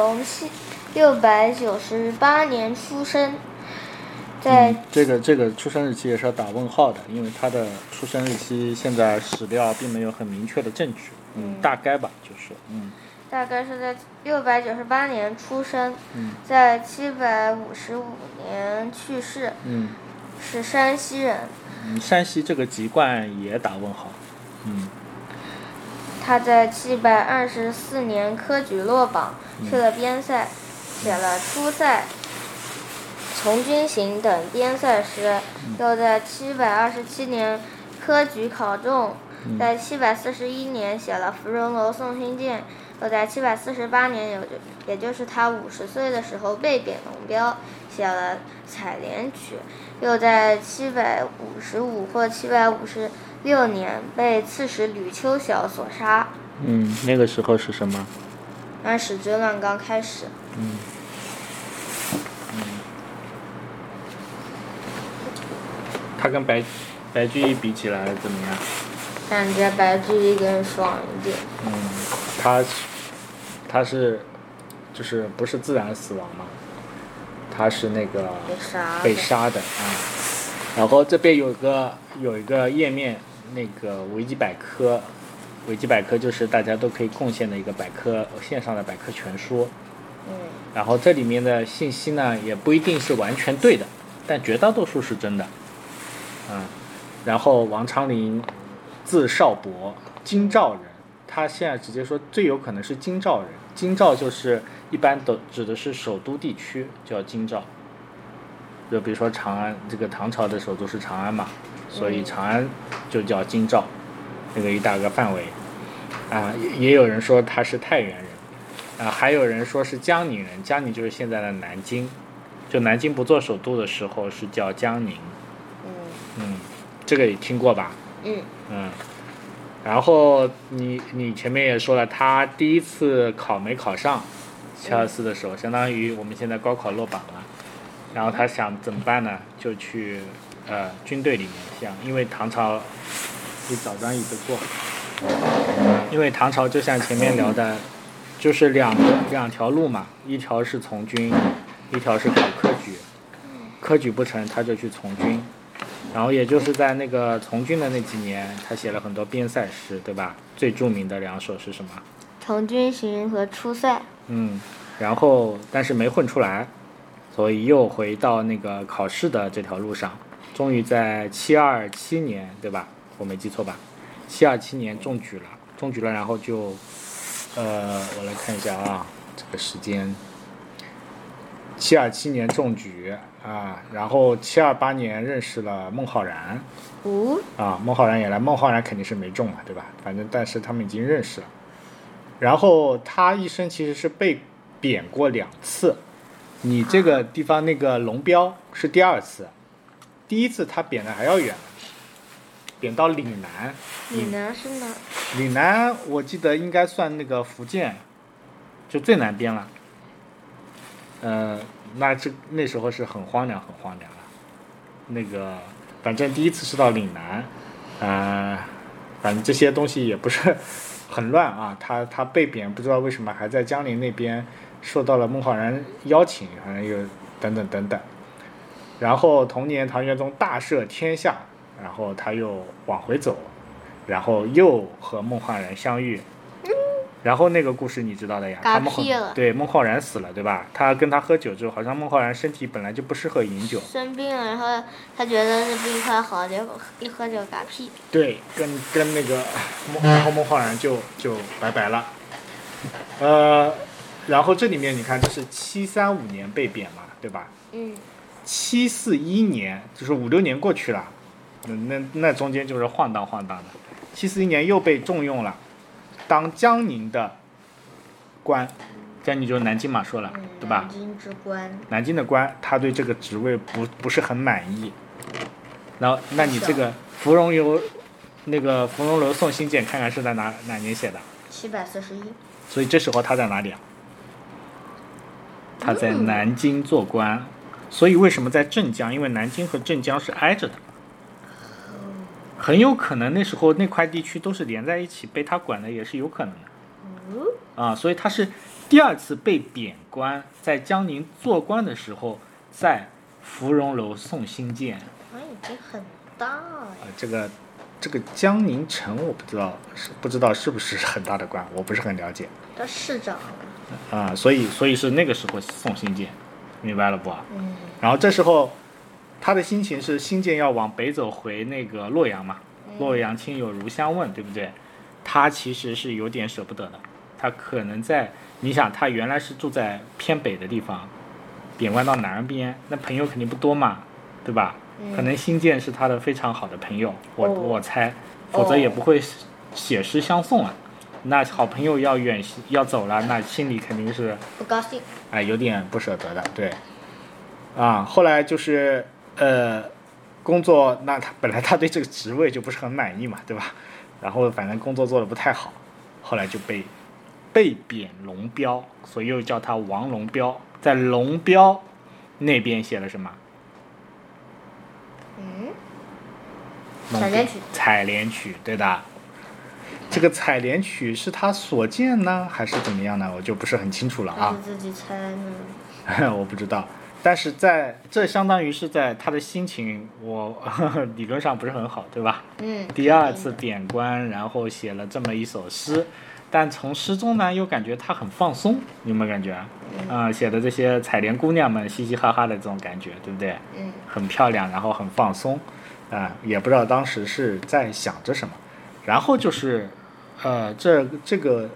从西六百九十八年出生，在、嗯，这个这个出生日期也是要打问号的，因为他的出生日期现在史料并没有很明确的证据，嗯，嗯大概吧，就是，嗯大概是在六百九十八年出生，嗯在七百五十五年去世，嗯是山西人。嗯，山西这个籍贯也打问号，嗯他在七百二十四年科举落榜，去了边塞，写了《出塞》《从军行》等边塞诗。又在七百二十七年科举考中，在七百四十一年写了《芙蓉楼送辛渐》。又在七百四十八年，有就也就是他五十岁的时候被贬龙标，写了《采莲曲》。又在七百五十五或七百五十六年被刺史吕秋晓所杀。嗯，那个时候是什么？安史之乱刚开始，嗯他跟白白居易比起来怎么样？感觉白居易更爽一点。嗯，他他是就是不是自然死亡嘛？他是那个被杀的啊。然后这边有个有一个页面，那个维基百科，维基百科就是大家都可以贡献的一个百科线上的百科全书。嗯然后这里面的信息呢，也不一定是完全对的，但绝大多数是真的。嗯，然后王昌龄，字少伯，京兆人。他现在直接说最有可能是京兆人。京兆就是一般都指的是首都地区，叫京兆。就比如说长安，这个唐朝的首都是长安嘛，所以嗯长安就叫京兆，那个一大个范围。啊，也也有人说他是太原人。啊，还有人说是江宁人，江宁就是现在的南京，就南京不做首都的时候是叫江宁，嗯嗯，这个也听过吧？嗯嗯，然后你你前面也说了，他第一次考没考上，七二四的时候，相当于我们现在高考落榜了，然后他想怎么办呢？就去呃军队里面，想因为唐朝，你找张椅子坐，因为唐朝就像前面聊的，就是两个两条路嘛，一条是从军，一条是考科举，科举不成他就去从军。然后也就是在那个从军的那几年，他写了很多边塞诗，对吧？最著名的两首是什么？从军行和出塞。嗯，然后但是没混出来，所以又回到那个考试的这条路上，终于在七二七年，对吧？我没记错吧？七二七年中举了，中举了，然后就，呃，我来看一下啊，这个时间，七二七年中举啊，然后七二八年认识了孟浩然，哦，啊，孟浩然也来，孟浩然肯定是没中嘛，对吧？反正但是他们已经认识了。然后他一生其实是被贬过两次，你这个地方那个龙标是第二次，第一次他贬的还要远，贬到岭南。岭南是哪？岭南我记得应该算那个福建，就最南边了。呃，那这那时候是很荒凉，很荒凉了。那个，反正第一次是到岭南，呃，反正这些东西也不是很乱啊。他他被贬，不知道为什么还在江陵那边受到了孟浩然邀请，反正又等等等等。然后同年唐玄宗大赦天下，然后他又往回走，然后又和孟浩然相遇。然后那个故事你知道的呀，嗝他孟对孟浩然死了，对吧？他跟他喝酒之后，好像孟浩然身体本来就不适合饮酒，生病了，然后他觉得这病快好，结果一喝酒嗝屁。对，跟跟那个孟，然后孟浩然就就拜拜了。呃，然后这里面你看，这是七三五年被贬嘛，对吧？嗯七四一年，就是五六年过去了，那那那中间就是晃荡晃荡的。七四一年又被重用了，当江宁的官，江宁就是南京嘛，说了嗯，对吧南？京之官。南京的官，他对这个职位不不是很满意。然后，那你这个芙蓉游，那个芙蓉楼送辛渐，看看是在哪哪年写的？七百四十一。所以这时候他在哪里啊？他在嗯南京做官，所以为什么在镇江？因为南京和镇江是挨着的，很有可能那时候那块地区都是连在一起，被他管的也是有可能的。啊，所以他是第二次被贬官，在江宁做官的时候，在芙蓉楼送辛渐。官已经很大了。啊，这个这个江宁城我不知道是不知道是不是很大的官，我不是很了解这市长。啊，所以所以是那个时候送辛渐，明白了不？嗯然后这时候他的心情是新建要往北走回那个洛阳嘛，洛阳亲友如相问，对不对？他其实是有点舍不得的，他可能在你想他原来是住在偏北的地方，贬官到南边，那朋友肯定不多嘛，对吧？嗯可能新建是他的非常好的朋友，我、哦我猜，否则也不会写诗相送啊。那好朋友要远行要走了，那心里肯定是不高兴。哎有点不舍得的，对。啊，后来就是呃，工作那他本来他对这个职位就不是很满意嘛，对吧？然后反正工作做的不太好，后来就被被贬龙标，所以又叫他王龙标，在龙标那边写了什么？嗯，龙采莲曲采莲曲，对的。这个采莲曲是他所见呢，还是怎么样呢？我就不是很清楚了啊。自己猜呢？我不知道，但是在这相当于是在他的心情，我 理论上不是很好，对吧？嗯。第二次贬官，然后写了这么一首诗，但从诗中呢又感觉他很放松，你有没有感觉啊？啊、写的这些采莲姑娘们嘻嘻哈哈的这种感觉，对不对？嗯很漂亮，然后很放松，啊、也不知道当时是在想着什么。然后就是，呃，这这个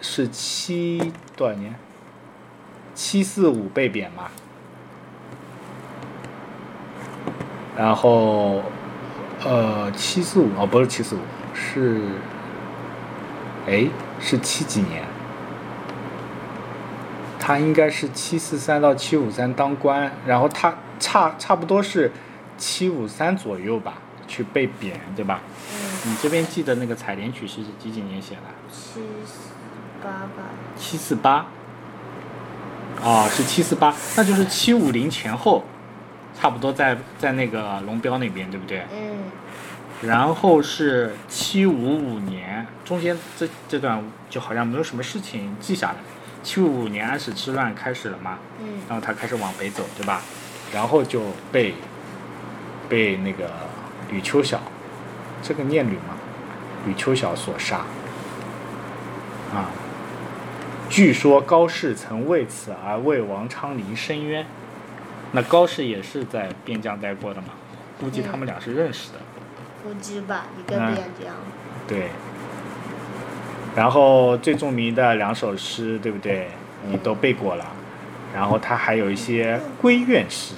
是七多少年？七四五被贬嘛。然后，呃，七四五哦，不是七四五，是，哎，是七几年？他应该是七四三到七五三当官，然后他差差不多是七五三左右吧，去被贬，对吧？嗯，你这边记得那个采莲曲是几几年写的？七四八吧。七四八。哦，是七四八，那就是七五零前后，差不多在在那个龙标那边，对不对？嗯然后是七五五年，中间这这段就好像没有什么事情记下来。七五五年安史之乱开始了嘛，嗯然后他开始往北走，对吧？然后就被被那个吕秋晓，这个念吕吗？吕秋晓所杀。啊，据说高适曾为此而为王昌龄申冤。那高适也是在边疆待过的嘛，估计他们俩是认识的。估计吧，一个嗯边疆。对。然后最著名的两首诗，对不对？你都背过了。然后他还有一些闺怨诗，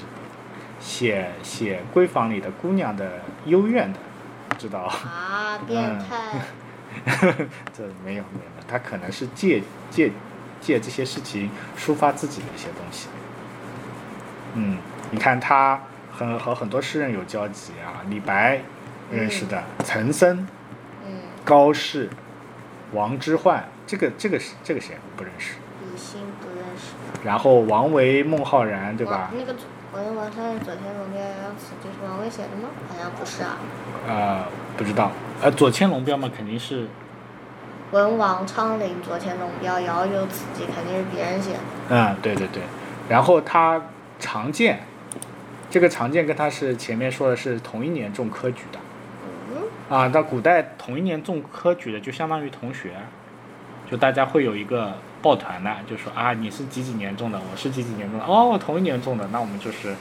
写写闺房里的姑娘的幽怨的，知道？啊，变态！这没有没有，他可能是借借借这些事情抒发自己的一些东西。嗯，你看他很和很多诗人有交集啊，李白认识的，岑参、嗯，高适、王之涣，这个这个是这个谁不认识。李欣不认识。然后王维、孟浩然，对吧？那个左文王上左天龙标要死，就是王维写的吗？好像不是啊。呃，不知道。呃，左迁龙标嘛，肯定是文王昌龄左迁龙标遥有此寄，肯定是别人写的。嗯，对对对。然后他常见，这个常见跟他是前面说的是同一年中科举的。嗯，啊，到古代同一年中科举的就相当于同学，就大家会有一个抱团的，就说啊你是几几年中的，我是几几年中的，哦同一年中的，那我们就是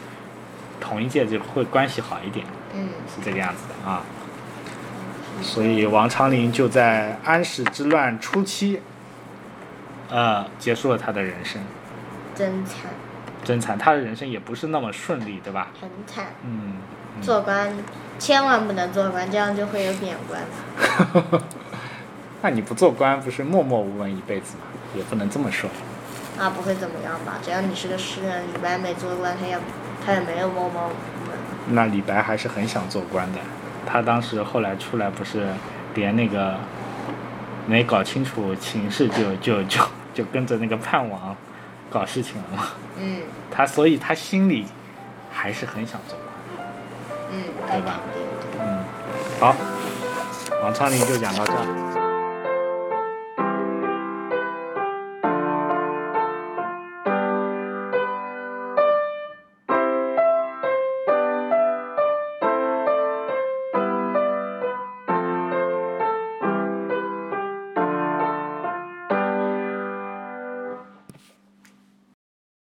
同一届就会关系好一点，嗯，是这个样子的啊。所以王昌龄就在安史之乱初期，呃，结束了他的人生，真惨，真惨，他的人生也不是那么顺利，对吧？很惨。嗯，嗯做官千万不能做官，这样就会有贬官。那你不做官，不是默默无闻一辈子吗？也不能这么说。啊，不会怎么样吧？只要你是个诗人，李白没做官，他也他也没有默默无闻。那李白还是很想做官的，他当时后来出来不是连那个没搞清楚情势就就就就跟着那个叛王搞事情了嘛？嗯他所以他心里还是很想做官。嗯，对吧。嗯，好，王昌龄就讲到这儿。